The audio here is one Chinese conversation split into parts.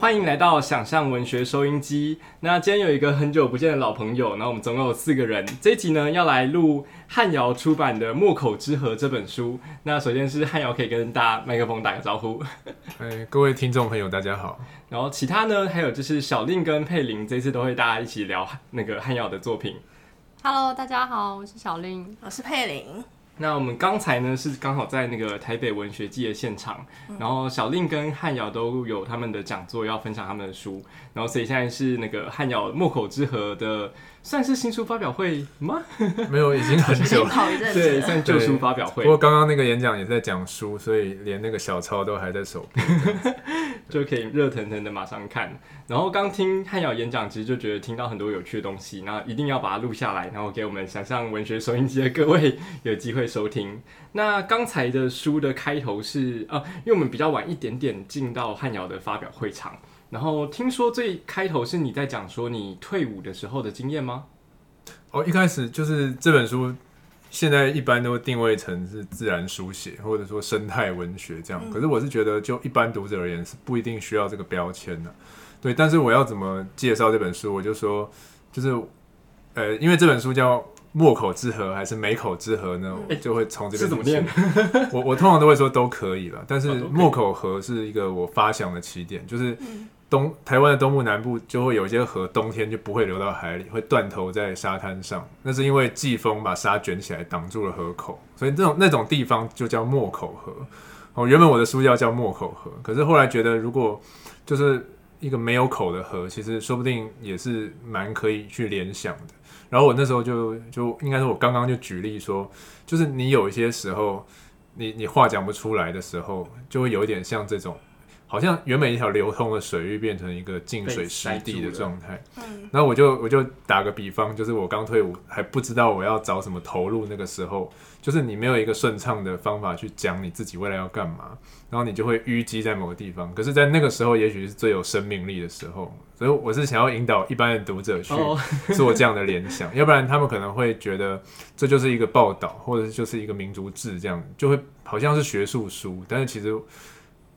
欢迎来到想象文学收音机。那今天有一个很久不见的老朋友，然后我们总共有四个人。这一集呢，要来录汉瑶出版的《墨口之河》这本书。那首先是汉瑶，可以跟大家麦克风打个招呼。哎，各位听众朋友，大家好。然后其他呢，还有就是小令跟佩玲，这次都会大家一起聊那个汉瑶的作品。Hello，大家好，我是小令，我是佩玲。那我们刚才呢是刚好在那个台北文学季的现场，然后小令跟汉瑶都有他们的讲座要分享他们的书，然后所以现在是那个汉瑶墨口之河的算是新书发表会吗？没有，已经很久，对，算旧书发表会。不过刚刚那个演讲也在讲书，所以连那个小抄都还在手边，就可以热腾腾的马上看。然后刚听汉瑶演讲，其实就觉得听到很多有趣的东西，那一定要把它录下来，然后给我们想象文学收音机的各位 有机会收听。那刚才的书的开头是啊，因为我们比较晚一点点进到汉瑶的发表会场，然后听说最开头是你在讲说你退伍的时候的经验吗？哦，一开始就是这本书现在一般都定位成是自然书写或者说生态文学这样，可是我是觉得就一般读者而言是不一定需要这个标签的。对，但是我要怎么介绍这本书？我就说，就是，呃，因为这本书叫《墨口之河》还是《美口之河》呢？就会从这边怎么念？我我通常都会说都可以了，但是莫口河是一个我发想的起点，就是东台湾的东部南部就会有一些河，冬天就不会流到海里，会断头在沙滩上。那是因为季风把沙卷起来挡住了河口，所以那种那种地方就叫莫口河。哦，原本我的书要叫莫口河，可是后来觉得如果就是。一个没有口的河，其实说不定也是蛮可以去联想的。然后我那时候就就应该是，我刚刚就举例说，就是你有一些时候，你你话讲不出来的时候，就会有一点像这种，好像原本一条流通的水域变成一个进水湿地的状态。嗯。然后我就我就打个比方，就是我刚退伍还不知道我要找什么投入那个时候。就是你没有一个顺畅的方法去讲你自己未来要干嘛，然后你就会淤积在某个地方。可是，在那个时候，也许是最有生命力的时候。所以，我是想要引导一般的读者去 做这样的联想，要不然他们可能会觉得这就是一个报道，或者就是一个民族志，这样就会好像是学术书，但是其实。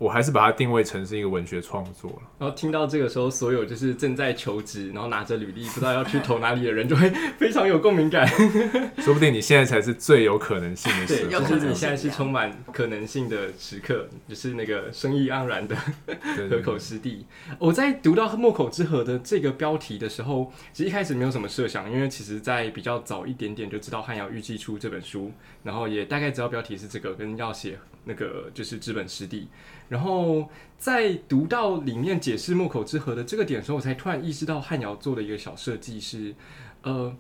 我还是把它定位成是一个文学创作了。然后听到这个时候，所有就是正在求职，然后拿着履历不知道要去投哪里的人，就会 非常有共鸣感。说不定你现在才是最有可能性的时候，就是你现在是充满可能性的时刻，就是那个生意盎然的 河口湿地。我在读到“墨口之河”的这个标题的时候，其实一开始没有什么设想，因为其实在比较早一点点就知道汉瑶预计出这本书，然后也大概知道标题是这个，跟要写那个就是资本湿地。然后在读到里面解释木口之河的这个点的时候，我才突然意识到汉瑶做的一个小设计是，呃，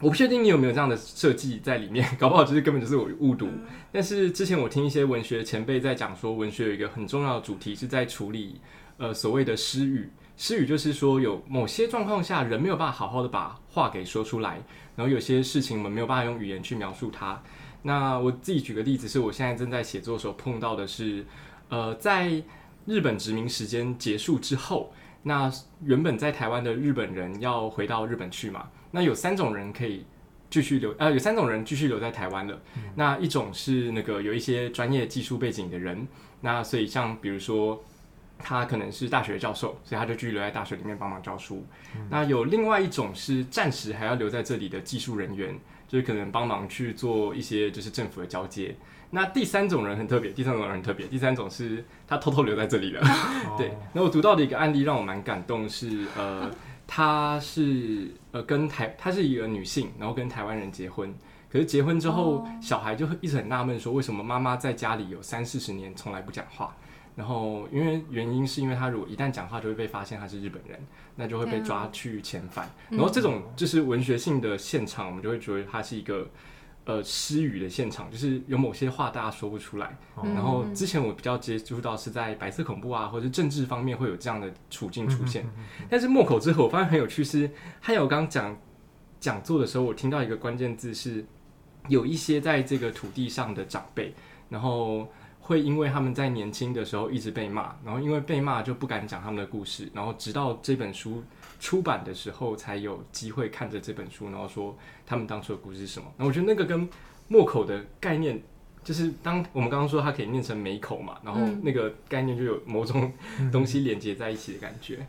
我不确定你有没有这样的设计在里面，搞不好就是根本就是我误读。但是之前我听一些文学前辈在讲说，文学有一个很重要的主题是在处理呃所谓的失语，失语就是说有某些状况下人没有办法好好的把话给说出来，然后有些事情我们没有办法用语言去描述它。那我自己举个例子，是我现在正在写作的时候碰到的是。呃，在日本殖民时间结束之后，那原本在台湾的日本人要回到日本去嘛？那有三种人可以继续留，呃，有三种人继续留在台湾了。那一种是那个有一些专业技术背景的人，那所以像比如说他可能是大学教授，所以他就继续留在大学里面帮忙教书。那有另外一种是暂时还要留在这里的技术人员，就是可能帮忙去做一些就是政府的交接。那第三种人很特别，第三种人很特别，第三种是他偷偷留在这里了。对，那我读到的一个案例让我蛮感动，是呃，她是呃跟台，她是一个女性，然后跟台湾人结婚，可是结婚之后，小孩就一直很纳闷，说为什么妈妈在家里有三四十年从来不讲话？然后因为原因是因为她如果一旦讲话，就会被发现她是日本人，那就会被抓去遣返。然后这种就是文学性的现场，我们就会觉得它是一个。呃，失语的现场就是有某些话大家说不出来。然后之前我比较接触到是在白色恐怖啊，或者政治方面会有这样的处境出现。但是莫口之后，我发现很有趣是，还有刚讲讲座的时候，我听到一个关键字是，有一些在这个土地上的长辈，然后会因为他们在年轻的时候一直被骂，然后因为被骂就不敢讲他们的故事，然后直到这本书。出版的时候才有机会看着这本书，然后说他们当初的故事是什么。那我觉得那个跟墨口的概念就是当我们刚刚说它可以念成美口嘛，然后那个概念就有某种东西连接在一起的感觉。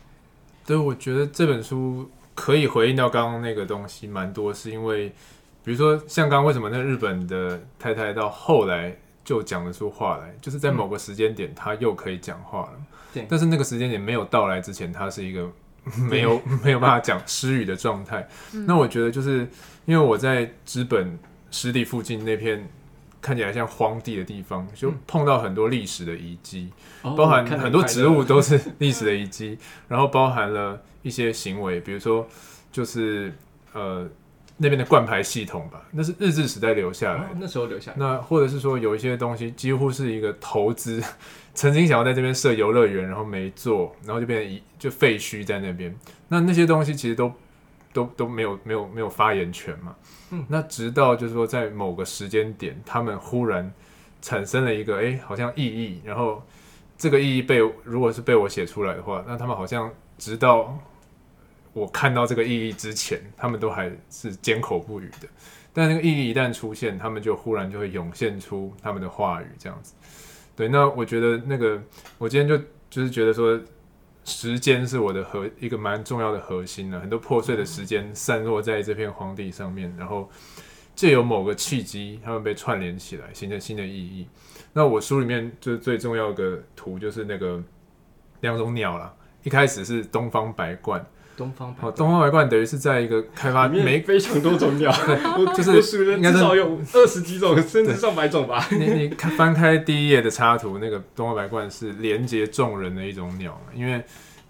对，我觉得这本书可以回应到刚刚那个东西蛮多，是因为比如说像刚刚为什么那日本的太太到后来就讲得出话来，就是在某个时间点她又可以讲话了。对，但是那个时间点没有到来之前，她是一个 没有 没有办法讲失语的状态。那我觉得就是因为我在资本湿地附近那片。看起来像荒地的地方，就碰到很多历史的遗迹，包含很多植物都是 历史的遗迹，然后包含了一些行为，比如说就是呃那边的灌牌系统吧，那是日治时代留下来，那时候留下。那或者是说有一些东西几乎是一个投资，曾经想要在这边设游乐园，然后没做，然后就变成一就废墟在那边。那那些东西其实都都都没有没有没有发言权嘛。嗯那直到就是说，在某个时间点，他们忽然产生了一个哎，好像意义，然后这个意义被如果是被我写出来的话，那他们好像直到我看到这个意义之前，他们都还是缄口不语的。但那个意义一旦出现，他们就忽然就会涌现出他们的话语，这样子。对，那我觉得那个我今天就就是觉得说。时间是我的核一个蛮重要的核心呢，很多破碎的时间散落在这片荒地上面，然后借由某个契机，他们被串联起来，形成新的意义。那我书里面就最重要的图，就是那个两种鸟了。一开始是东方白鹳。东方哦，东方白鹳等于是在一个开发没非常多种鸟，就是数人至少有二十几种，甚至上百种吧。你你看翻开第一页的插图，那个东方白鹳是连接众人的一种鸟，因为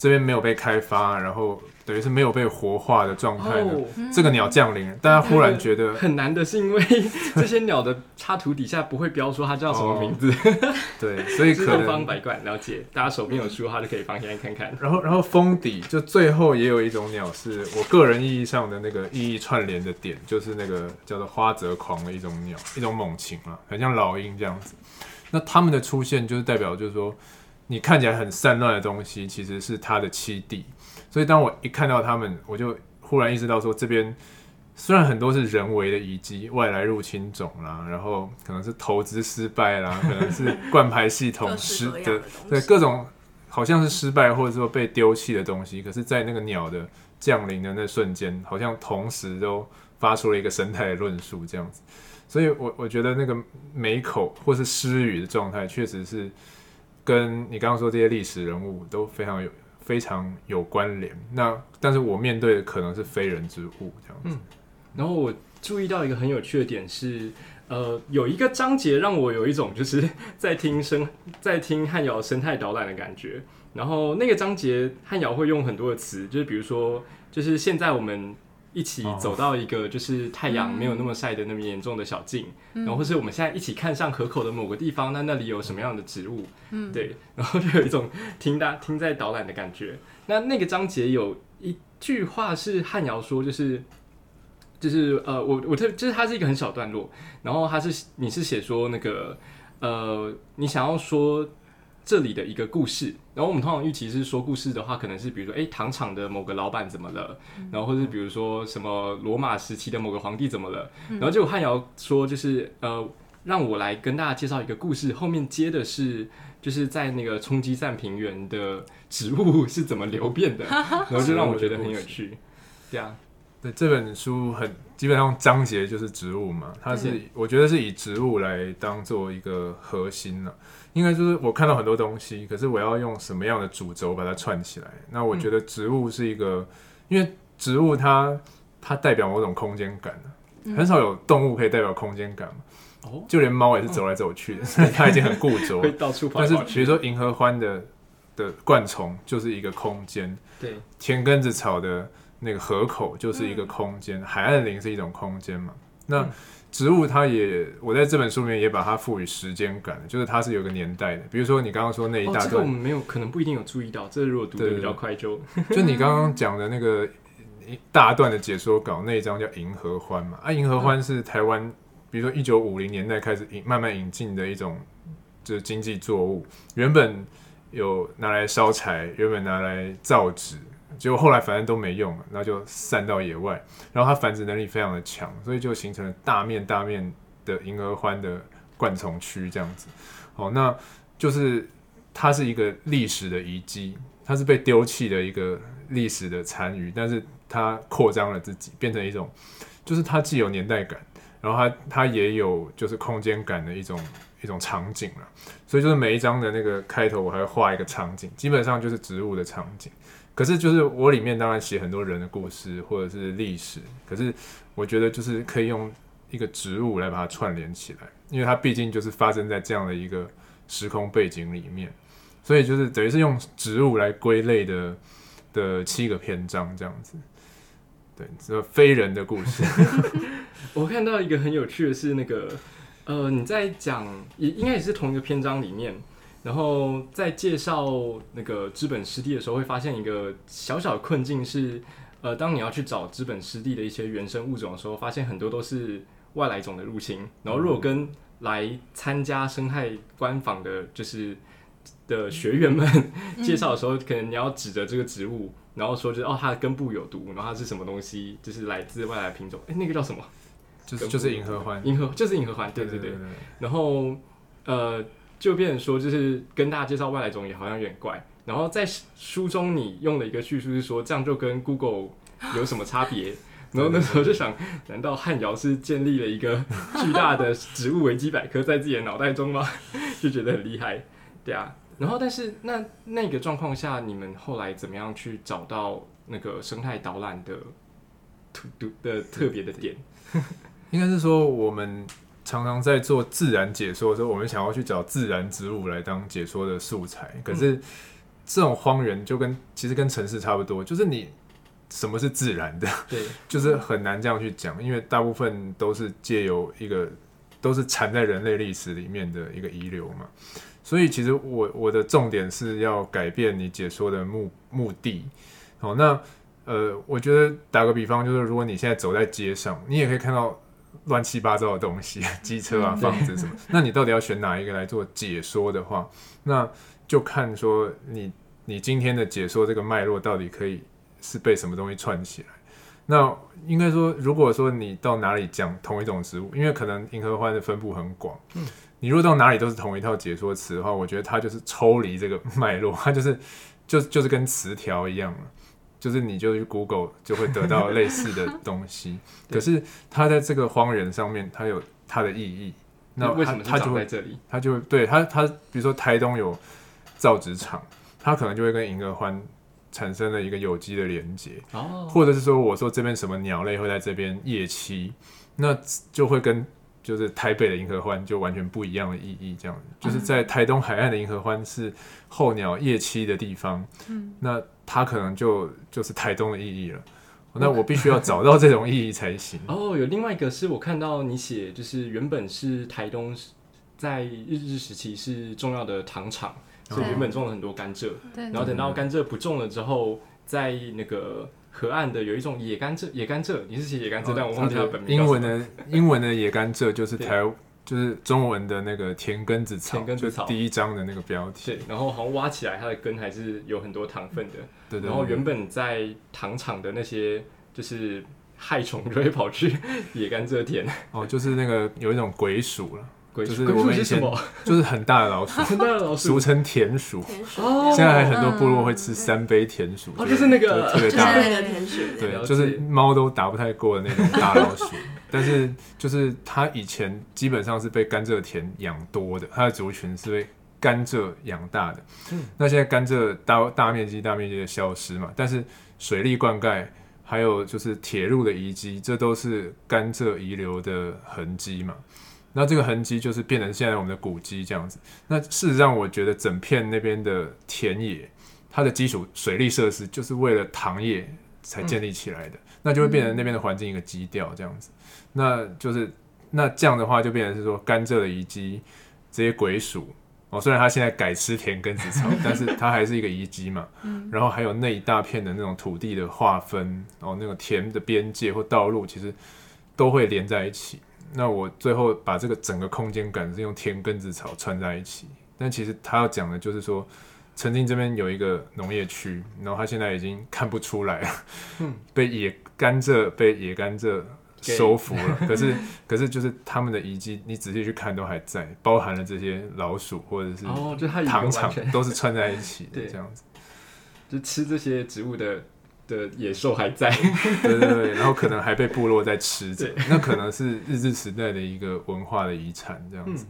这边没有被开发，然后。等于是没有被活化的状态的这个鸟降临，大家忽然觉得很难的是因为 这些鸟的插图底下不会标说它叫什么名字。对，所以可能东方百怪了解，大家手边有书的话就可以放进来看看。然后，然后封底就最后也有一种鸟，是我个人意义上的那个意义串联的点，就是那个叫做花泽狂的一种鸟，一种猛禽啊，很像老鹰这样子。那它们的出现就是代表，就是说你看起来很散乱的东西，其实是它的栖地。所以当我一看到他们，我就忽然意识到说，这边虽然很多是人为的遗迹、外来入侵种啦，然后可能是投资失败啦，可能是灌排系统失 的，对各种好像是失败或者说被丢弃的东西，可是，在那个鸟的降临的那瞬间，好像同时都发出了一个生态的论述这样子。所以我我觉得那个美口或是失语的状态，确实是跟你刚刚说这些历史人物都非常有。非常有关联。那但是我面对的可能是非人之物这样子。然后我注意到一个很有趣的点是，呃，有一个章节让我有一种就是 在听生在听汉瑶生态导览的感觉。然后那个章节汉瑶会用很多的词，就是比如说，就是现在我们。一起走到一个就是太阳没有那么晒的那么严重的小径，然后或是我们现在一起看上河口的某个地方，那那里有什么样的植物？嗯，对，然后就有一种听大听在导览的感觉。那那个章节有一句话是汉瑶说，就是就是呃，我我特就是它是一个很小段落，然后它是你是写说那个呃，你想要说。这里的一个故事，然后我们通常预期是说故事的话，可能是比如说，哎，糖厂的某个老板怎么了，然后或者比如说什么罗马时期的某个皇帝怎么了，然后结果汉瑶说，就是呃，让我来跟大家介绍一个故事，后面接的是就是在那个冲击站平原的植物是怎么流变的，然后就让我觉得很有趣，对啊。对这本书很基本上章节就是植物嘛，它是我觉得是以植物来当做一个核心了。应该就是我看到很多东西，可是我要用什么样的主轴把它串起来？那我觉得植物是一个，因为植物它它代表某种空间感很少有动物可以代表空间感嘛。哦，就连猫也是走来走去的，所以 它已经很固着，会到处跑。但是比如说银河欢的的灌丛就是一个空间，对，田根子草的。那个河口就是一个空间，海岸林是一种空间嘛。那植物它也，我在这本书里面也把它赋予时间感，就是它是有个年代的。比如说你刚刚说那一大段，这个我们没有，可能不一定有注意到。这如果读的比较快，就就你刚刚讲的那个一大段的解说稿那一章叫《银河欢》嘛。啊，银河欢是台湾，比如说一九五零年代开始引慢慢引进的一种就是经济作物，原本有拿来烧柴，原本拿来造纸。结果后来反正都没用了，那就散到野外。然后它繁殖能力非常的强，所以就形成了大面大面的银耳欢的灌丛区这样子。哦，那就是它是一个历史的遗迹，它是被丢弃的一个历史的残余，但是它扩张了自己，变成一种，就是它既有年代感，然后它它也有就是空间感的一种一种场景了。所以就是每一章的那个开头，我还会画一个场景，基本上就是植物的场景。可是就是我里面当然写很多人的故事或者是历史，可是我觉得就是可以用一个植物来把它串联起来。因为它毕竟就是发生在这样的一个时空背景里面，所以就是等于是用植物来归类的的七个篇章这样子。对，这非人的故事。我看到一个很有趣的是，那个呃，你在讲也应该也是同一个篇章里面，然后在介绍那个资本湿地的时候，会发现一个小小的困境是，呃，当你要去找资本湿地的一些原生物种的时候，发现很多都是。外来种的入侵，然后如果跟来参加生态官访的，就是的学员们 介绍的时候，可能你要指着这个植物，然后说就是哦，它的根部有毒，然后它是什么东西，就是来自外来品种，哎，那个叫什么？就是就是银河环，银 河就是银河环，对对对。然后呃，就变成说，就是跟大家介绍外来种也好像有点怪。然后在书中你用了一个叙述是说，这样就跟 Google 有什么差别？然后那时候就想，难道汉瑶是建立了一个巨大的植物维基百科在自己的脑袋中吗？就觉得很厉害，对啊。然后，但是那那个状况下，你们后来怎么样去找到那个生态导览的突突的特别的点？应该是说，我们常常在做自然解说的时候，我们想要去找自然植物来当解说的素材。可是这种荒原就跟其实跟城市差不多，就是你。什么是自然的？对，就是很难这样去讲，因为大部分都是借由一个，都是缠在人类历史里面的一个遗留嘛。所以其实我我的重点是要改变你解说的目目的。好，那呃，我觉得打个比方，就是如果你现在走在街上，你也可以看到乱七八糟的东西，机车啊、房子什么，那你到底要选哪一个来做解说的话，那就看说你你今天的解说这个脉络到底可以。是被什么东西串起来？那应该说，如果说你到哪里讲同一种植物，因为可能银河欢的分布很广，嗯，你如果到哪里都是同一套解说词的话，我觉得它就是抽离这个脉络，它就是就就是跟词条一样了，就是你就去 Google 就会得到 类似的东西。可是它在这个荒原上面，它有它的意义。那为什么它就在这里？它就对它它，比如说台东有造纸厂，它可能就会跟银河欢。产生了一个有机的连接，哦，或者是说，我说这边什么鸟类会在这边夜栖，那就会跟就是台北的银河欢就完全不一样的意义。这样，就是在台东海岸的银河欢是候鸟夜栖的地方，嗯，那它可能就就是台东的意义了。那我必须要找到这种意义才行。哦，有另外一个是我看到你写，就是原本是台东在日治时期是重要的糖厂。所以原本种了很多甘蔗，然后等到甘蔗不种了之后，在那个河岸的有一种野甘蔗，野甘蔗，你是写野甘蔗，但我忘记它本名。英文的英文的野甘蔗就是台，就是中文的那个田根子草，田根子草第一章的那个标题。对，然后好像挖起来它的根还是有很多糖分的。对对。然后原本在糖厂的那些就是害虫就会跑去 野甘蔗田。哦，就是那个有一种鬼鼠了。就是我们以前 就是很大的老鼠，很大的老鼠，俗称田鼠。哦现在还很多部落会吃三杯田鼠，哦，就是那个特别大的田鼠，对，就是猫都打不太过的那种大老鼠。但是就是它以前基本上是被甘蔗田养多的，它的族群是被甘蔗养大的。嗯，那现在甘蔗大大面积大面积的消失嘛，但是水利灌溉还有就是铁路的遗迹，这都是甘蔗遗留的痕迹嘛。那这个痕迹就是变成现在我们的古迹这样子。那事实上，我觉得整片那边的田野，它的基础水利设施就是为了糖业才建立起来的，那就会变成那边的环境一个基调这样子。那就是那这样的话，就变成是说甘蔗的遗迹，这些鬼鼠哦，虽然它现在改吃田根子草，但是它还是一个遗迹嘛。然后还有那一大片的那种土地的划分哦，那个田的边界或道路，其实都会连在一起。那我最后把这个整个空间感是用田根子草串在一起，但其实他要讲的就是说，曾经这边有一个农业区，然后它现在已经看不出来了，嗯，被野甘蔗被野甘蔗收服了。可是 可是就是他们的遗迹，你仔细去看都还在，包含了这些老鼠或者是糖厂都是串在一起的这样子。就吃这些植物的的野兽还在，对对对，然后可能还被部落在吃着，那可能是日治时代的一个文化的遗产这样子。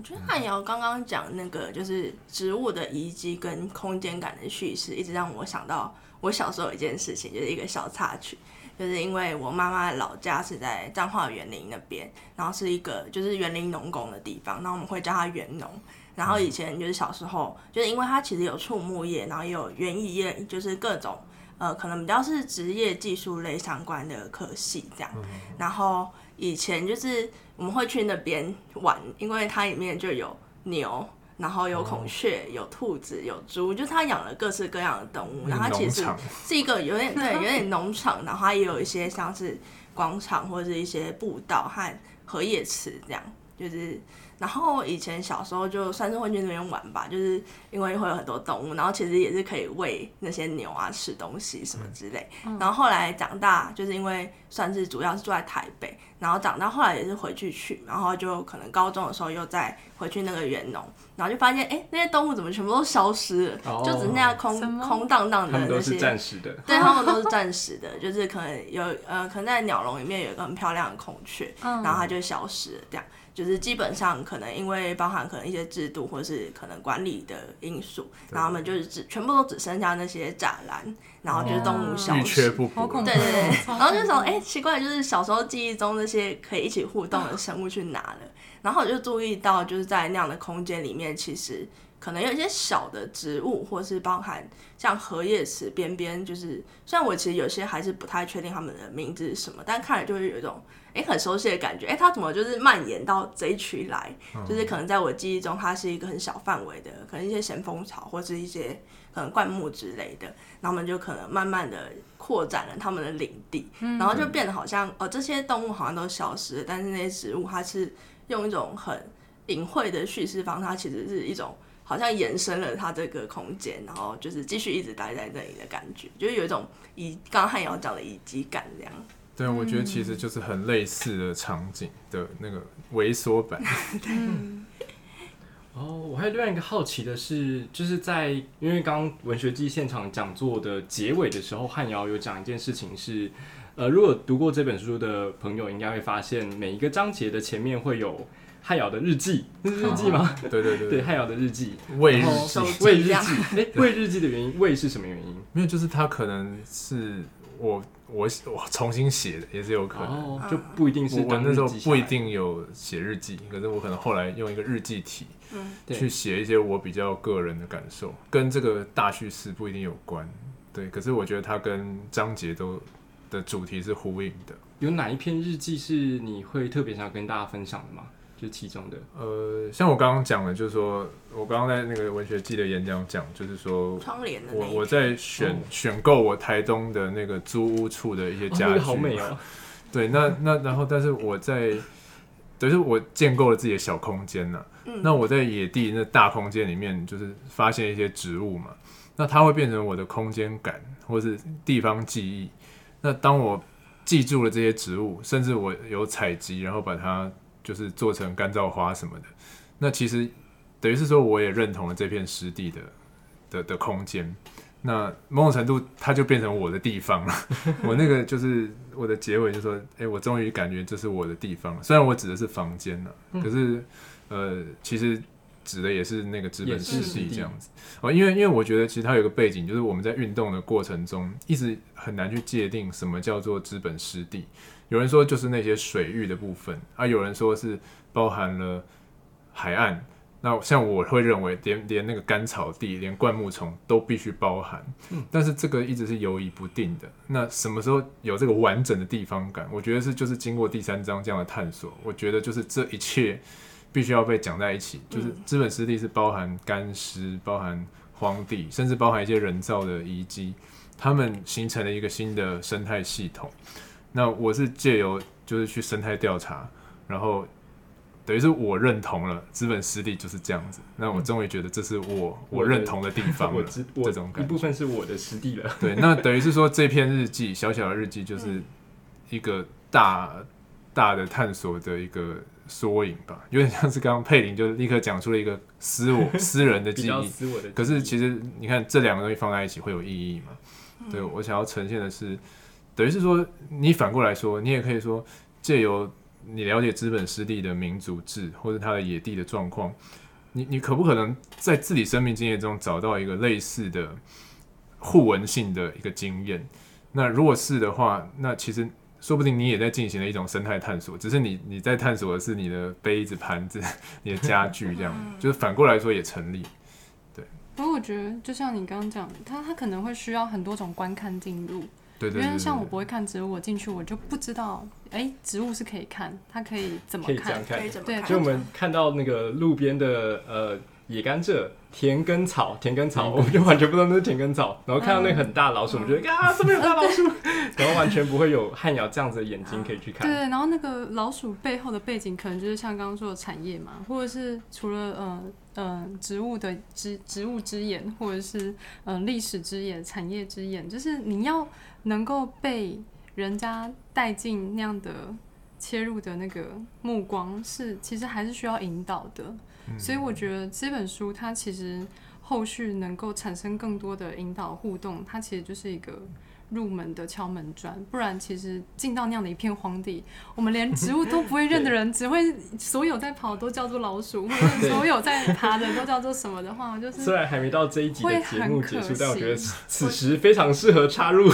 我觉得汉瑶刚刚讲那个就是植物的遗迹跟空间感的叙事，一直让我想到我小时候有一件事情，就是一个小插曲，就是因为我妈妈的老家是在彰化园林那边，然后是一个就是园林农工的地方，那我们会叫它园农。然后以前就是小时候，就是因为它其实有畜牧业，然后也有园艺业，就是各种呃可能比较是职业技术类相关的科系这样。然后以前就是我们会去那边玩，因为它里面就有牛，然后有孔雀，有兔子，有猪，就是它养了各式各样的动物。然后它其实是一个有点对有点农场，然后它也有一些像是广场或者是一些步道和荷叶池这样，就是。然后以前小时候就算是会去那边玩吧，就是因为会有很多动物，然后其实也是可以喂那些牛啊吃东西什么之类。然后后来长大，就是因为算是主要是住在台北，然后长大后来也是回去去，然后就可能高中的时候又再回去那个园农，然后就发现哎那些动物怎么全部都消失了，就只剩下空空荡荡的那些。都是暂时的。对，他们都是 暂时的，就是可能有呃可能在鸟笼里面有一个很漂亮的孔雀，然后它就消失了这样。就是基本上可能因为包含可能一些制度或者是可能管理的因素，然后他们就是只全部都只剩下那些栅栏，然后就是动物消失，对对对，然后就想哎奇怪，就是小时候记忆中那些可以一起互动的生物去哪了？然后我就注意到就是在那样的空间里面，其实可能有一些小的植物，或是包含像荷叶池边边，就是虽然我其实有些还是不太确定他们的名字是什么，但看来就会有一种。哎，很熟悉的感觉。哎，它怎么就是蔓延到这一区来？就是可能在我记忆中，它是一个很小范围的，可能一些咸丰草或是一些可能灌木之类的。然后们就可能慢慢的扩展了他们的领地，然后就变得好像哦，这些动物好像都消失了，但是那些植物它是用一种很隐晦的叙事方，它其实是一种好像延伸了它这个空间，然后就是继续一直待在那里的感觉，就是有一种以刚刚汉瑶讲的以及感这样。对，我觉得其实就是很类似的场景的那个萎缩版。对哦，我还有另外一个好奇的是，就是在因为刚文学季现场讲座的结尾的时候，汉瑶有讲一件事情是，呃，如果读过这本书的朋友应该会发现，每一个章节的前面会有汉瑶的日记，是日记吗？对对对，对。汉瑶的日记，为日记，为日记，哎，为日记的原因，为是什么原因？没有，就是他可能是我。我我重新写的也是有可能，就不一定是我那时候不一定有写日记，可是我可能后来用一个日记体，去写一些我比较个人的感受，跟这个大叙事不一定有关，对，可是我觉得它跟章节都的主题是呼应的。有哪一篇日记是你会特别想跟大家分享的吗？就其中的，呃，像我刚刚讲的，就是说我刚刚在那个文学季的演讲讲，就是说，窗帘我我在选选购我台东的那个租屋处的一些家具，好美哦。对，那那然后，但是我在，等于我建构了自己的小空间呢。那我在野地那大空间里面，就是发现一些植物嘛，那它会变成我的空间感，或是地方记忆。那当我记住了这些植物，甚至我有采集，然后把它。就是做成干燥花什么的，那其实等于是说，我也认同了这片湿地的的的空间。那某种程度，它就变成我的地方了。我那个就是我的结尾，就说：哎，我终于感觉这是我的地方了。虽然我指的是房间了，可是呃，其实指的也是那个资本湿地这样子。哦，因为因为我觉得其实它有个背景，就是我们在运动的过程中，一直很难去界定什么叫做资本湿地。有人说就是那些水域的部分，啊，有人说是包含了海岸。那像我会认为，连连那个干草地、连灌木丛都必须包含。嗯，但是这个一直是犹疑不定的。那什么时候有这个完整的地方感？我觉得是就是经过第三章这样的探索，我觉得就是这一切必须要被讲在一起。就是资本湿地是包含干湿、包含荒地，甚至包含一些人造的遗迹，它们形成了一个新的生态系统。那我是借由就是去生态调查，然后等于是我认同了资本湿地就是这样子。那我终于觉得这是我我认同的地方了。这种感一部分是我的湿地了。对，那等于是说这篇日记 小小的日记就是一个大大的探索的一个缩影吧，有点像是刚刚佩林就立刻讲出了一个私我 私人的记忆，私我的。可是其实你看这两个东西放在一起会有意义吗？对我想要呈现的是，等于是说你反过来说，你也可以说借由你了解资本湿地的民族制或者它的野地的状况，你你可不可能在自己生命经验中找到一个类似的互文性的一个经验？那如果是的话，那其实。说不定你也在进行了一种生态探索，只是你你在探索的是你的杯子、盘子、你的家具，这样就是反过来说也成立。对。不过我觉得，就像你刚刚讲，它它可能会需要很多种观看进入。对对。因为像我不会看植物，我进去我就不知道，哎，植物是可以看，它可以怎么看？可以怎么看？对，就我们看到那个路边的呃野甘蔗。田根草，田根草，我们就完全不知道那是田根草。然后看到那个很大老鼠，我们觉得啊，这边有大老鼠，然后完全不会有汉瑶这样子的眼睛可以去看。对，然后那个老鼠背后的背景，可能就是像刚刚说的产业嘛，或者是除了嗯嗯植物的植植物之眼，或者是嗯历史之眼、产业之眼，就是你要能够被人家带进那样的切入的那个目光，是其实还是需要引导的。所以我觉得这本书它其实后续能够产生更多的引导互动，它其实就是一个。入门的敲门砖，不然其实进到那样的一片荒地，我们连植物都不会认的人，只会所有在跑都叫做老鼠，或者所有在爬的都叫做什么的话，就是虽然还没到这一集的节目结束，但我觉得此时非常适合插入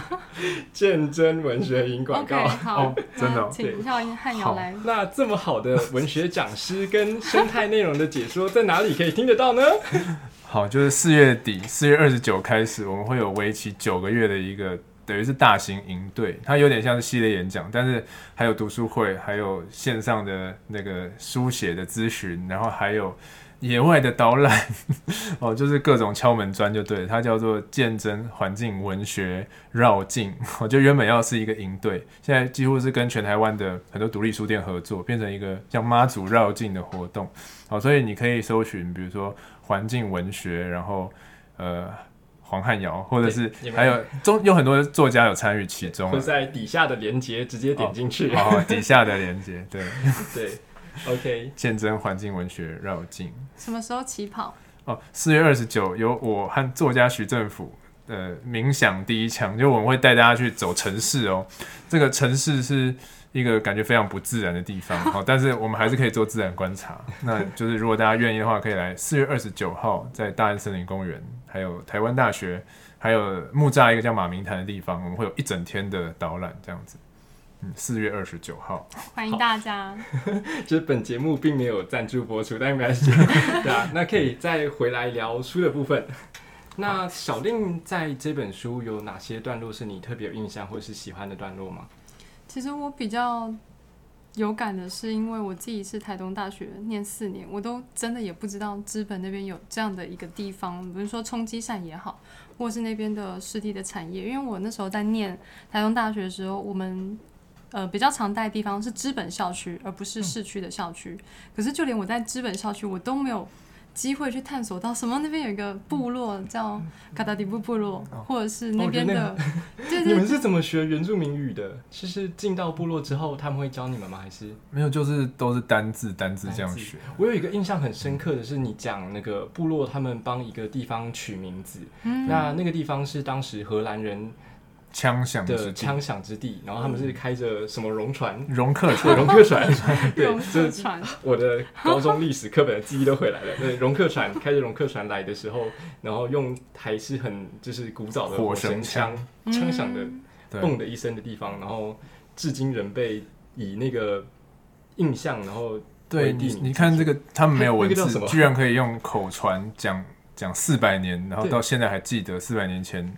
鉴真文学营广告。好，真的，请叫汉瑶来。那这么好的文学讲师跟生态内容的解说，在哪里可以听得到呢？好，就是四月底，四月二十九开始，我们会有为期九个月的一个，等于是大型营队。它有点像是系列演讲，但是还有读书会，还有线上的那个书写的咨询，然后还有野外的导览，哦，就是各种敲门砖就对。它叫做见证环境文学绕境。我觉得原本要是一个营队，现在几乎是跟全台湾的很多独立书店合作，变成一个像妈祖绕境的活动。好，所以你可以搜寻，比如说。环境文学，然后呃，黄汉尧，或者是还有中有很多作家有参与其中，会在底下的连接直接点进去，哦，底下的连接，对 对，OK，见证环境文学绕境，什么时候起跑？哦，四月二十九，由我和作家徐政府呃冥想第一枪，就我们会带大家去走城市哦，这个城市是。一个感觉非常不自然的地方，好，但是我们还是可以做自然观察。那就是如果大家愿意的话，可以来四月二十九号在大安森林公园，还有台湾大学，还有木栅一个叫马明潭的地方，我们会有一整天的导览这样子。嗯，四月二十九号，欢迎大家。就是 本节目并没有赞助播出，但没关系。对啊，那可以再回来聊书的部分。那小令在这本书有哪些段落是你特别有印象或是喜欢的段落吗？其实我比较有感的是，因为我自己是台东大学念四年，我都真的也不知道资本那边有这样的一个地方，比如说冲击扇也好，或是那边的湿地的产业。因为我那时候在念台东大学的时候，我们呃比较常待的地方是资本校区，而不是市区的校区。可是就连我在资本校区，我都没有。机会去探索到什么？那边有一个部落叫卡达迪布部落，或者是那边的。你们是怎么学原住民语的？其实进到部落之后，他们会教你们吗？还是没有？就是都是单字单字这样学。我有一个印象很深刻的是，你讲那个部落，他们帮一个地方取名字。那那个地方是当时荷兰人。枪响的枪响之地，然后他们是开着什么龙船？龙客船，龙客船。对，这 船。我的高中历史课本的记忆都回来了。对，龙客船开着龙客船来的时候，然后用还是很就是古早的火神枪，枪响的嘣的一声的地方，然后至今仍被以那个印象，然后对你你看这个，他们没有文字，居然可以用口传讲讲四百年，然后到现在还记得四百年前。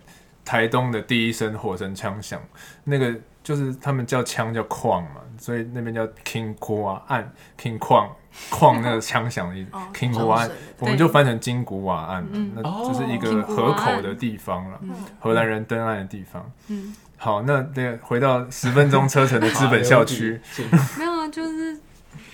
台东的第一声火神枪响，那个就是他们叫枪叫矿嘛，所以那边叫 King 古瓦岸，King 矿矿那个枪响的意思，King 古瓦岸，我们就翻成金古瓦岸，那就是一个河口的地方了，荷兰人登岸的地方。嗯，好，那个回到十分钟车程的资本校区，没有啊，就是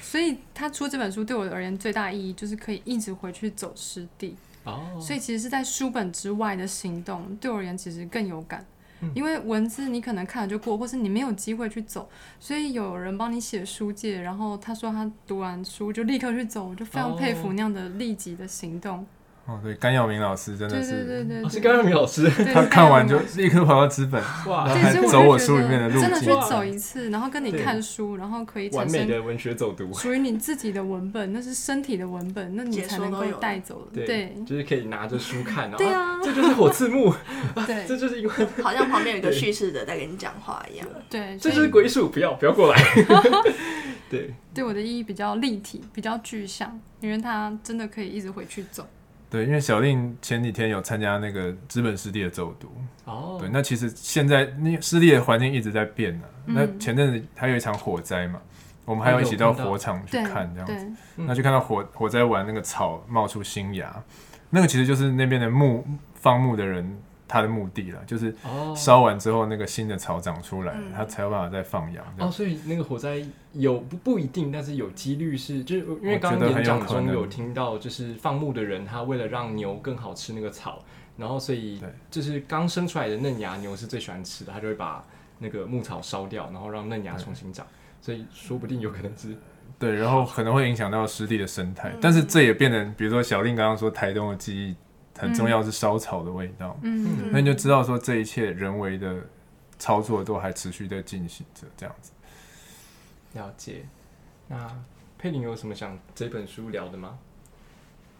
所以他出这本书对我而言最大意义就是可以一直回去走湿地。哦，所以其实是在书本之外的行动，对我而言其实更有感。因为文字你可能看了就过，或是你没有机会去走，所以有人帮你写书借，然后他说他读完书就立刻去走，我就非常佩服那样的立即的行动。哦，对，甘耀明老师真的是，对对对对，是甘耀明老师，他看完就立刻跑到资本，哇，还走我书里面的路，真的去走一次，然后跟你看书，然后可以完美的文学走读，属于你自己的文本，那是身体的文本，那你才能够带走，对，就是可以拿着书看，对啊，这就是火字幕，对，这就是因为 好像旁边有一个叙事者在跟你讲话一样，对，这就是鬼鼠，不要不要过来，对，对我的意义比较立体，比较具象，因为它真的可以一直回去走。对，因为小令前几天有参加那个资本湿地的走读哦。对，那其实现在那湿地的环境一直在变呢。那前阵子还有一场火灾嘛，我们还有一起到火场去看这样子，那就看到火火灾完那个草冒出新芽，那个其实就是那边的木放牧的人。它的目的了，就是烧完之后，那个新的草长出来，它才有办法再放羊。哦，所以那个火灾有不不一定，但是有几率是，就是因为刚刚演讲中有听到，就是放牧的人，他为了让牛更好吃那个草，然后所以就是刚生出来的嫩芽，牛是最喜欢吃的，他就会把那个牧草烧掉，然后让嫩芽重新长，所以说不定有可能是。对，然后可能会影响到湿地的生态，但是这也变成，比如说小令刚刚说台东的记忆。很重要是烧草的味道，嗯，那你就知道说这一切人为的操作都还持续在进行着，这样子。了解。那佩林有什么想这本书聊的吗？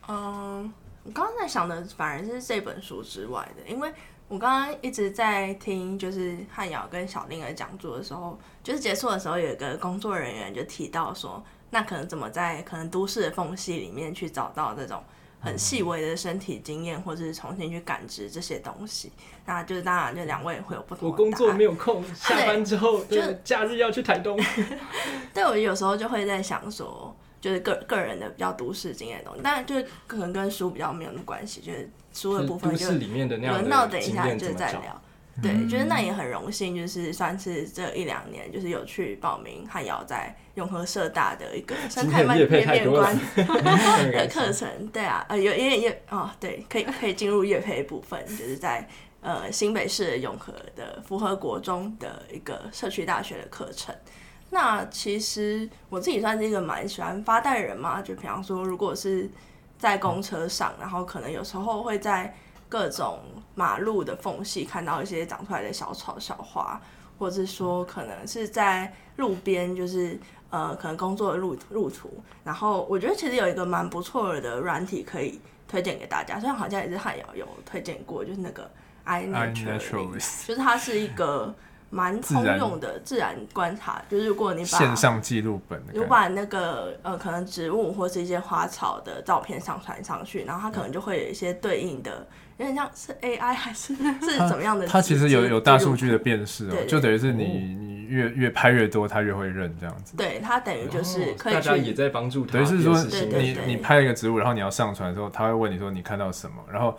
嗯，我刚刚在想的反而是这本书之外的，因为我刚刚一直在听，就是汉瑶跟小令儿讲座的时候，就是结束的时候，有一个工作人员就提到说，那可能怎么在可能都市的缝隙里面去找到这种。很细微的身体经验，或者是重新去感知这些东西，那就是当然，就两位会有不同。我工作没有空，下班之后就假日要去台东。对，我有时候就会在想说，就是个个人的比较都市经验的东西，但就是可能跟书比较没有那么关系，就是书的部分就里面的那样轮到等一下就再聊。对，觉得那也很荣幸，就是算是这一两年，就是有去报名汉瑶在永和社大的一个生态面面观 的课程。对啊，呃，有也也哦，对，可以可以进入乐培部分，就是在呃新北市永和的符合国中的一个社区大学的课程。那其实我自己算是一个蛮喜欢发呆人嘛，就比方说，如果是在公车上，然后可能有时候会在。各种马路的缝隙看到一些长出来的小草、小花，或者是说可能是在路边，就是呃，可能工作的路路途。然后我觉得其实有一个蛮不错的软体可以推荐给大家，虽然好像也是汉瑶有推荐过，就是那个 iNaturalist，就是它是一个。蛮通用的自然观察，就是如果你把线上记录本，有把那个呃可能植物或是一些花草的照片上传上去，然后它可能就会有一些对应的，有点像是 AI 还是 是怎么样的？它其实有有大数据的辨识哦，就等于是你你越越拍越多，它越会认这样子。对，它等于就是可以大家也在帮助它。等于是说你你拍一个植物，然后你要上传的时候，他会问你说你看到什么，然后。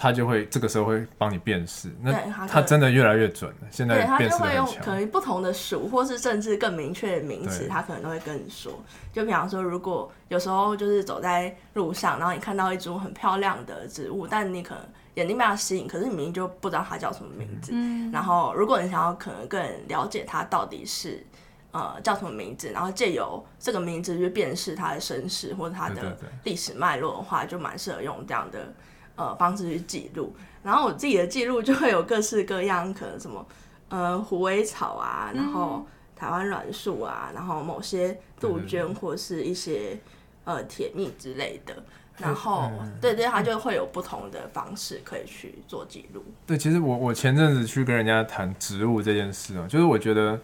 他就会这个时候会帮你辨识，那他真的越来越准了。现在辨识会用可能不同的属，或是甚至更明确的名词，他可能都会跟你说。就比方说，如果有时候就是走在路上，然后你看到一株很漂亮的植物，但你可能眼睛被他吸引，可是你明明就不知道他叫什么名字。嗯。然后，如果你想要可能更了解他到底是呃叫什么名字，然后借由这个名字去辨识他的身世或者他的历史脉络的话，就蛮适合用这样的。呃，方式去记录，然后我自己的记录就会有各式各样，可能什么呃虎尾草啊，然后台湾软树啊，然后某些杜鹃或是一些呃铁蜜之类的，然后对对，他就会有不同的方式可以去做记录。对，其实我我前阵子去跟人家谈植物这件事啊，就是我觉得。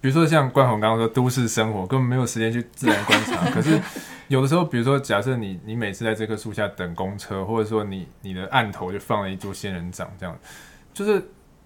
比如说像冠宏刚刚说，都市生活根本没有时间去自然观察。可是有的时候，比如说假设你你每次在这棵树下等公车，或者说你你的案头就放了一株仙人掌，这样，就是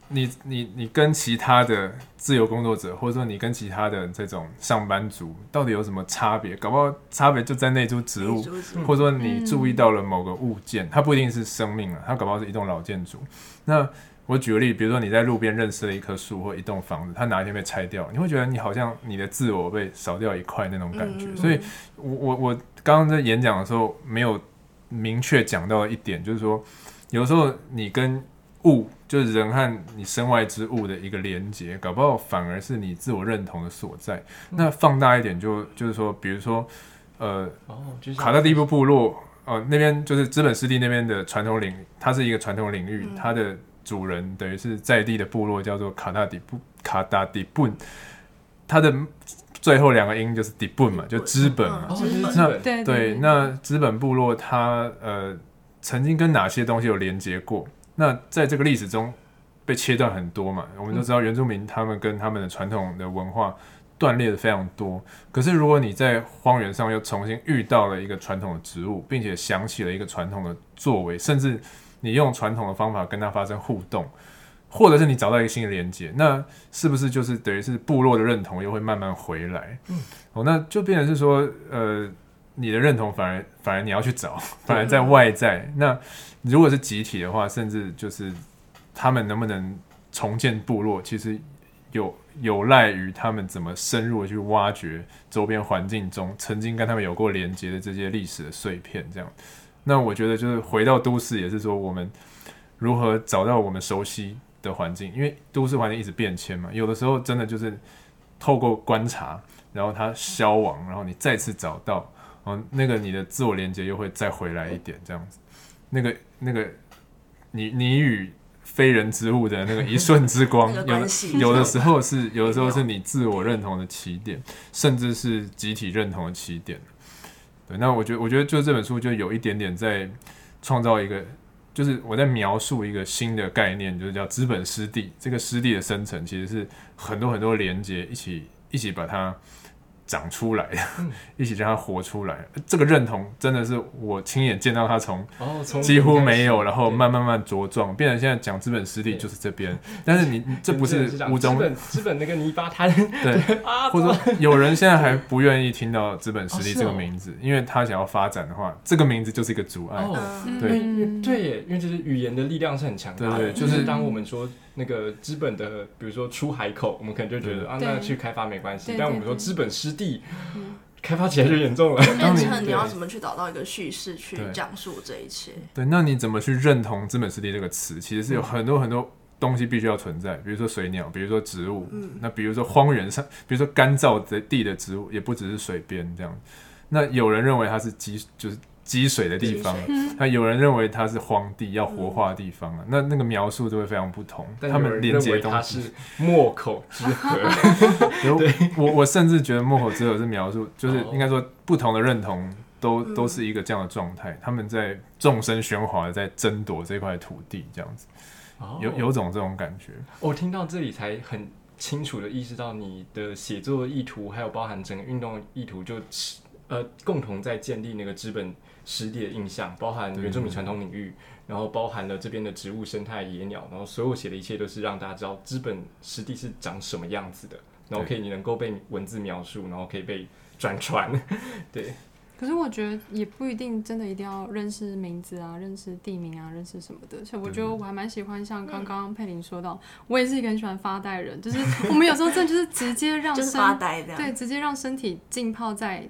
你你你跟其他的自由工作者，或者说你跟其他的这种上班族，到底有什么差别？搞不好差别就在那株植物，或者说你注意到了某个物件，它不一定是生命啊，它搞不好是一栋老建筑。那我举个例，比如说你在路边认识了一棵树或一栋房子，它哪一天被拆掉，你会觉得你好像你的自我被少掉一块那种感觉。所以，我我我刚刚在演讲的时候没有明确讲到一点，就是说，有时候你跟物，就是人和你身外之物的一个连接，搞不好反而是你自我认同的所在。那放大一点，就就是说，比如说，呃，卡特蒂布部落，呃，那边就是资本湿地那边的传统领，它是一个传统领域，它的主人等于是在地的部落，叫做卡纳底布卡达底布，它的最后两个音就是底布嘛，就资本嘛。那对，那资本部落它呃曾经跟哪些东西有连接过？那在这个历史中被切断很多嘛，我们都知道原住民他们跟他们的传统的文化断裂的非常多。可是如果你在荒原上又重新遇到了一个传统的植物，并且想起了一个传统的作为，甚至你用传统的方法跟它发生互动，或者是你找到一个新的连接，那是不是就是等于是部落的认同又会慢慢回来？嗯，哦，那就变成是说，呃，你的认同反而反而你要去找，反而在外在那。如果是集体的话，甚至就是他们能不能重建部落，其实有有赖于他们怎么深入的去挖掘周边环境中曾经跟他们有过连接的这些历史的碎片。这样，那我觉得就是回到都市，也是说我们如何找到我们熟悉的环境，因为都市环境一直变迁嘛。有的时候真的就是透过观察，然后它消亡，然后你再次找到，哦，那个你的自我连接又会再回来一点，这样子。那个那个，你你与非人之物的那个一瞬之光，有的有的时候是有的时候是你自我认同的起点，甚至是集体认同的起点。对，那我觉得我觉得就这本书就有一点点在创造一个，就是我在描述一个新的概念，就是叫资本湿地。这个湿地的生成其实是很多很多连接一起一起把它。长出来，一起让它活出来。这个认同真的是我亲眼见到它从几乎没有，然后慢慢慢茁壮，变成现在讲资本实力就是这边。但是你这不是 五中资本那个泥巴滩，对，或者说有人现在还不愿意听到资本实力这个名字，因为他想要发展的话，这个名字就是一个阻碍。对对，因为就是语言的力量是很强大的。就是当我们说那个资本的，比如说出海口，我们可能就觉得啊，那去开发没关系。但我们说资本失地开发起来就严重了。变成你要怎么去找到一个叙事去讲述这一切？对，那你怎么去认同“资本湿地”这个词？其实是有很多很多东西必须要存在，比如说水鸟，比如说植物，那比如说荒原上，比如说干燥的地的植物，也不只是水边这样。那有人认为它是基，就是。积水的地方，那有人认为它是荒地，要活化的地方啊。那那个描述就会非常不同。他们连接东西是莫口之河。对，我 我甚至觉得莫口之河是描述，就是应该说不同的认同都都是一个这样的状态。他们在众生喧哗在争夺这块土地，这样子，有有种这种感觉。我听到这里才很清楚的意识到你的写作意图，还有包含整个运动意图，就呃共同在建立那个资本。湿地的印象，包含原住民传统领域，然后包含了这边的植物生态、野鸟，然后所有写的一切都是让大家知道资本湿地是长什么样子的，然后可以你能够被文字描述，然后可以被转传，对。可是我觉得也不一定真的一定要认识名字啊，认识地名啊，认识什么的。所以我觉得我还蛮喜欢像刚刚佩玲说到，我也是一个很喜欢发呆人，就是我们有时候真的就是直接让身对，直接让身体浸泡在。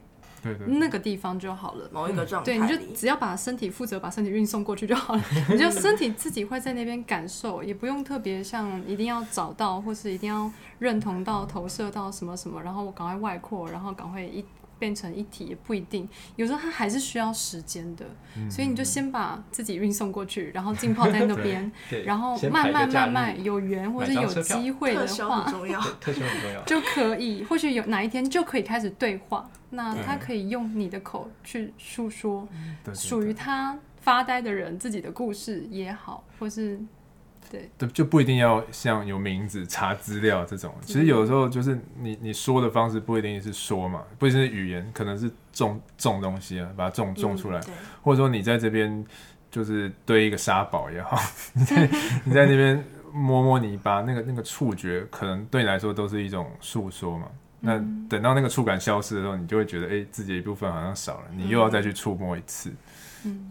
那个地方就好了，某一个状态。对，你就只要把身体负责把身体运送过去就好了。你就身体自己会在那边感受，也不用特别像一定要找到或是一定要认同到投射到什么什么，然后我赶快外扩，然后赶快一变成一体也不一定。有时候它还是需要时间的，所以你就先把自己运送过去，然后浸泡在那边，然后慢慢慢慢有缘或者有机会的话，特重要，特很重要，就可以或许有哪一天就可以开始对话。那他可以用你的口去诉说属于他发呆的人自己的故事也好，或是对，就不一定要像有名字查资料这种。其实有时候就是你你说的方式不一定是说嘛，不一定是语言，可能是种种东西啊，把它种种出来，或者说你在这边就是堆一个沙堡也好，你 在你在那边摸摸泥巴，那个那个触觉可能对你来说都是一种诉说嘛。那等到那个触感消失的时候，你就会觉得，哎，自己一部分好像少了，你又要再去触摸一次。嗯，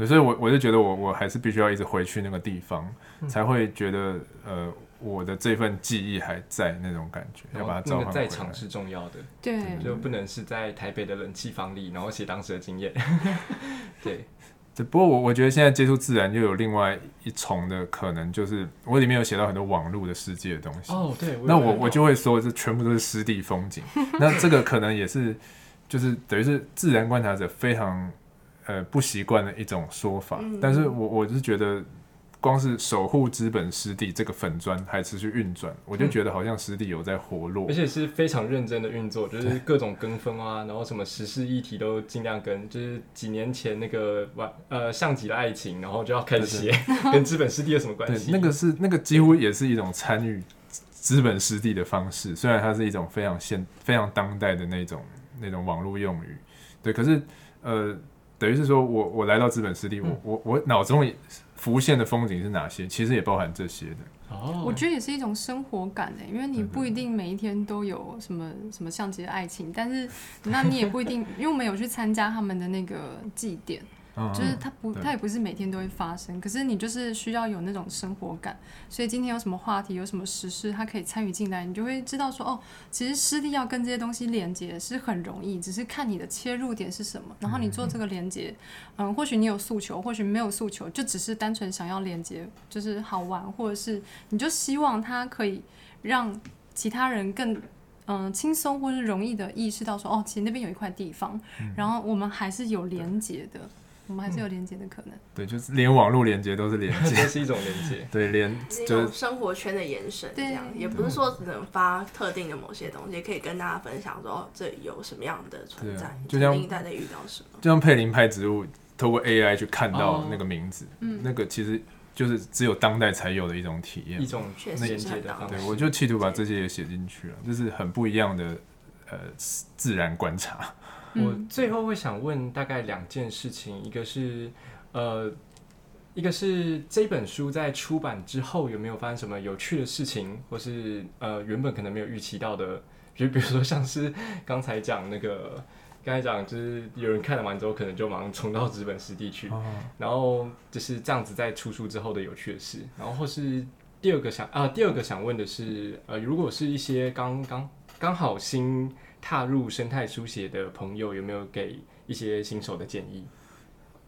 所以，我我就觉得，我我还是必须要一直回去那个地方，才会觉得，呃，我的这份记忆还在那种感觉。要把它召唤在场是重要的，对，就不能是在台北的冷气房里，然后写当时的经验。对，只不过我我觉得现在接触自然又有另外一重的可能，就是我里面有写到很多网络的世界的东西。哦，对，那我我就会说，这全部都是湿地风景。那这个可能也是，就是等于是自然观察者非常呃不习惯的一种说法。但是我我是觉得。光是守护资本湿地这个粉砖还持续运转，我就觉得好像湿地有在活络，而且是非常认真的运作，就是各种跟风啊，然后什么时事议题都尽量跟，就是几年前那个完呃像极了爱情，然后就要开始写跟资本湿地有什么关系？那个是那个几乎也是一种参与资本湿地的方式，虽然它是一种非常现非常当代的那种那种网络用语，对，可是呃等于是说我我来到资本湿地，我我我脑中。浮现的风景是哪些？其实也包含这些的。哦，我觉得也是一种生活感诶，因为你不一定每一天都有什么什么像极的爱情，但是那你也不一定，因为我们有去参加他们的那个祭典。就是它不，它也不是每天都会发生，可是你就是需要有那种生活感，所以今天有什么话题，有什么时事，它可以参与进来，你就会知道说，哦，其实湿地要跟这些东西连接是很容易，只是看你的切入点是什么，然后你做这个连接，嗯，或许你有诉求，或许没有诉求，就只是单纯想要连接，就是好玩，或者是你就希望它可以让其他人更嗯轻松或是容易的意识到说，哦，其实那边有一块地方，然后我们还是有连接的。我们还是有连接的可能，对，就是连网络连接都是连接，是一种连接，对，连就是生活圈的延伸，这样也不是说只能发特定的某些东西，可以跟大家分享说这有什么样的存在，就像大家遇到什么，就像佩林拍植物，透过 AI 去看到那个名字，嗯，那个其实就是只有当代才有的一种体验，一种连接的，对，我就企图把这些也写进去了，就是很不一样的呃自然观察。我最后会想问大概两件事情，一个是，呃，一个是这本书在出版之后有没有发生什么有趣的事情，或是呃原本可能没有预期到的，就比如说像是刚才讲那个，刚才讲就是有人看了完之后可能就马上冲到资本实地去，然后就是这样子在出书之后的有趣的事，然后或是第二个想啊第二个想问的是，呃，如果是一些刚刚刚好新。踏入生态书写的朋友有没有给一些新手的建议？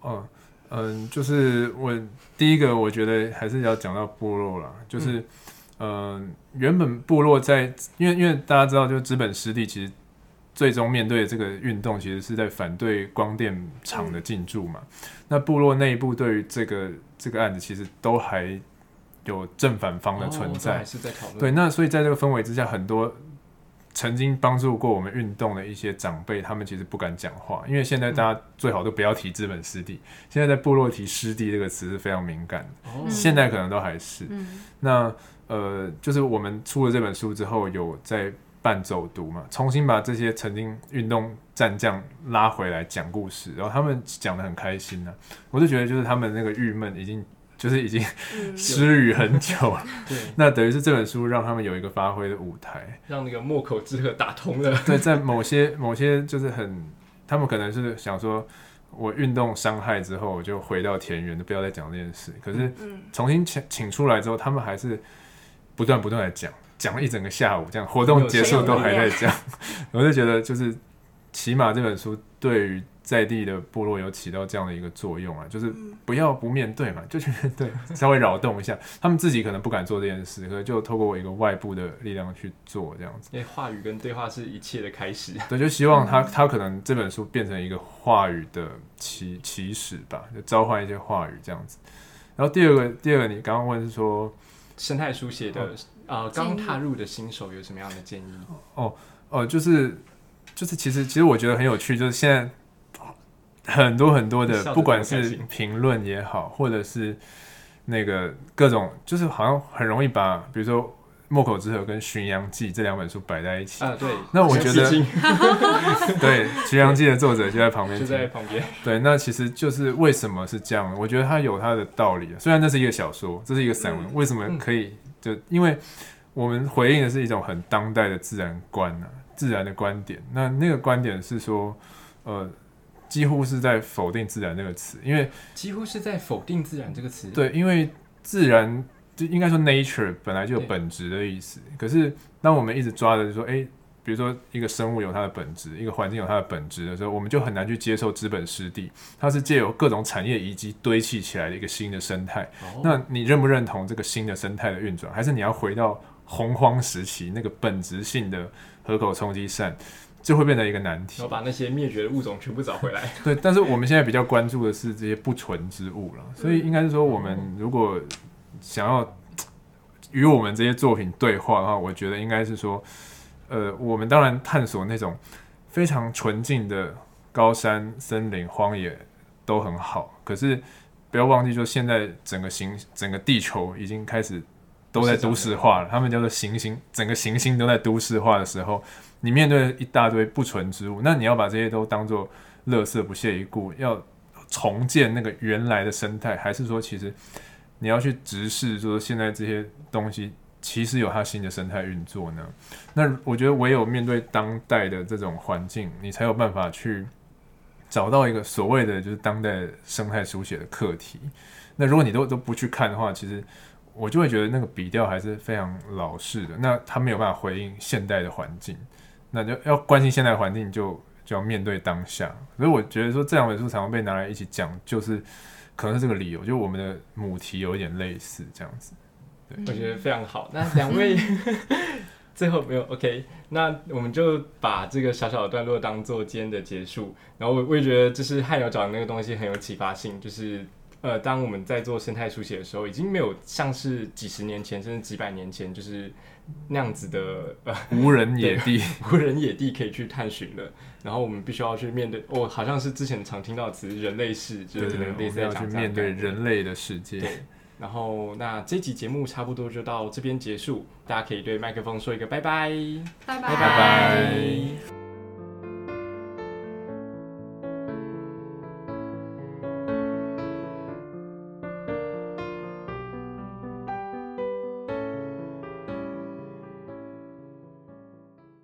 哦，嗯，就是我第一个，我觉得还是要讲到部落啦。就是，嗯，原本部落在，因为因为大家知道，就资本湿地其实最终面对这个运动，其实是在反对光电厂的进驻嘛。那部落内部对于这个这个案子，其实都还有正反方的存在，是在讨论。对，那所以在这个氛围之下，很多。曾经帮助过我们运动的一些长辈，他们其实不敢讲话，因为现在大家最好都不要提资本湿地。现在在部落提湿地这个词是非常敏感的，现在可能都还是。那呃，就是我们出了这本书之后，有在办走读嘛，重新把这些曾经运动战将拉回来讲故事，然后他们讲的很开心呢。我就觉得，就是他们那个郁闷已经。就是已经失语很久了，对，那等于是这本书让他们有一个发挥的舞台，让那个莫口之河打通了。对，在某些某些就是很，他们可能是想说，我运动伤害之后，我就回到田园，就不要再讲这件事。可是重新请请出来之后，他们还是不断不断的讲，讲了一整个下午，这样活动结束都还在讲。我就觉得，就是起码这本书对于。在地的部落有起到这样的一个作用啊，就是不要不面对嘛，就去面对，稍微扰动一下，他们自己可能不敢做这件事，可就透过一个外部的力量去做这样子。因为话语跟对话是一切的开始。对，就希望他他可能这本书变成一个话语的起起始吧，就召唤一些话语这样子。然后第二个，第二个你刚刚问是说生态书写的呃刚踏入的新手有什么样的建议？哦哦，就是就是其实其实我觉得很有趣，就是现在。很多很多的，不管是评论也好，或者是那个各种，就是好像很容易把，比如说《莫口之河》跟《巡洋记》这两本书摆在一起。啊，对。那我觉得，对《巡洋记》的作者就在旁边，就在旁边。对，那其实就是为什么是这样？我觉得它有它的道理。虽然这是一个小说，这是一个散文，为什么可以？就因为我们回应的是一种很当代的自然观啊，自然的观点。那那个观点是说，呃。几乎是在否定自然这个词，因为几乎是在否定自然这个词。对，因为自然就应该说 nature 本来就有本质的意思。可是当我们一直抓着说，哎，比如说一个生物有它的本质，一个环境有它的本质的时候，我们就很难去接受资本湿地，它是借由各种产业遗迹堆砌起来的一个新的生态。那你认不认同这个新的生态的运转，还是你要回到洪荒时期那个本质性的河口冲击扇？就会变成一个难题。要把那些灭绝的物种全部找回来。对，但是我们现在比较关注的是这些不纯之物了，所以应该是说，我们如果想要与我们这些作品对话的话，我觉得应该是说，呃，我们当然探索那种非常纯净的高山、森林、荒野都很好，可是不要忘记，说现在整个行整个地球已经开始都在都市化了，他们叫做行星，整个行星都在都市化的时候。你面对一大堆不纯之物，那你要把这些都当做垃圾不屑一顾，要重建那个原来的生态，还是说其实你要去直视说现在这些东西其实有它新的生态运作呢？那我觉得唯有面对当代的这种环境，你才有办法去找到一个所谓的就是当代生态书写的课题。那如果你都都不去看的话，其实。我就会觉得那个笔调还是非常老式的，那他没有办法回应现代的环境，那就要关心现在环境，就就要面对当下。所以我觉得说这两本书常常被拿来一起讲，就是可能是这个理由，就我们的母题有一点类似这样子。对，我觉得非常好。那两位 最后没有 OK，那我们就把这个小小的段落当做今天的结束。然后我我也觉得就是汉瑶讲的那个东西很有启发性，就是。呃，当我们在做生态书写的时候，已经没有像是几十年前甚至几百年前，就是那样子的呃 无人野地，无人野地可以去探寻了。然后我们必须要去面对，哦，好像是之前常听到词“人类世”，就是类似要去面对人类的世界。对。然后，那这集节目差不多就到这边结束，大家可以对麦克风说一个拜拜，拜拜拜拜。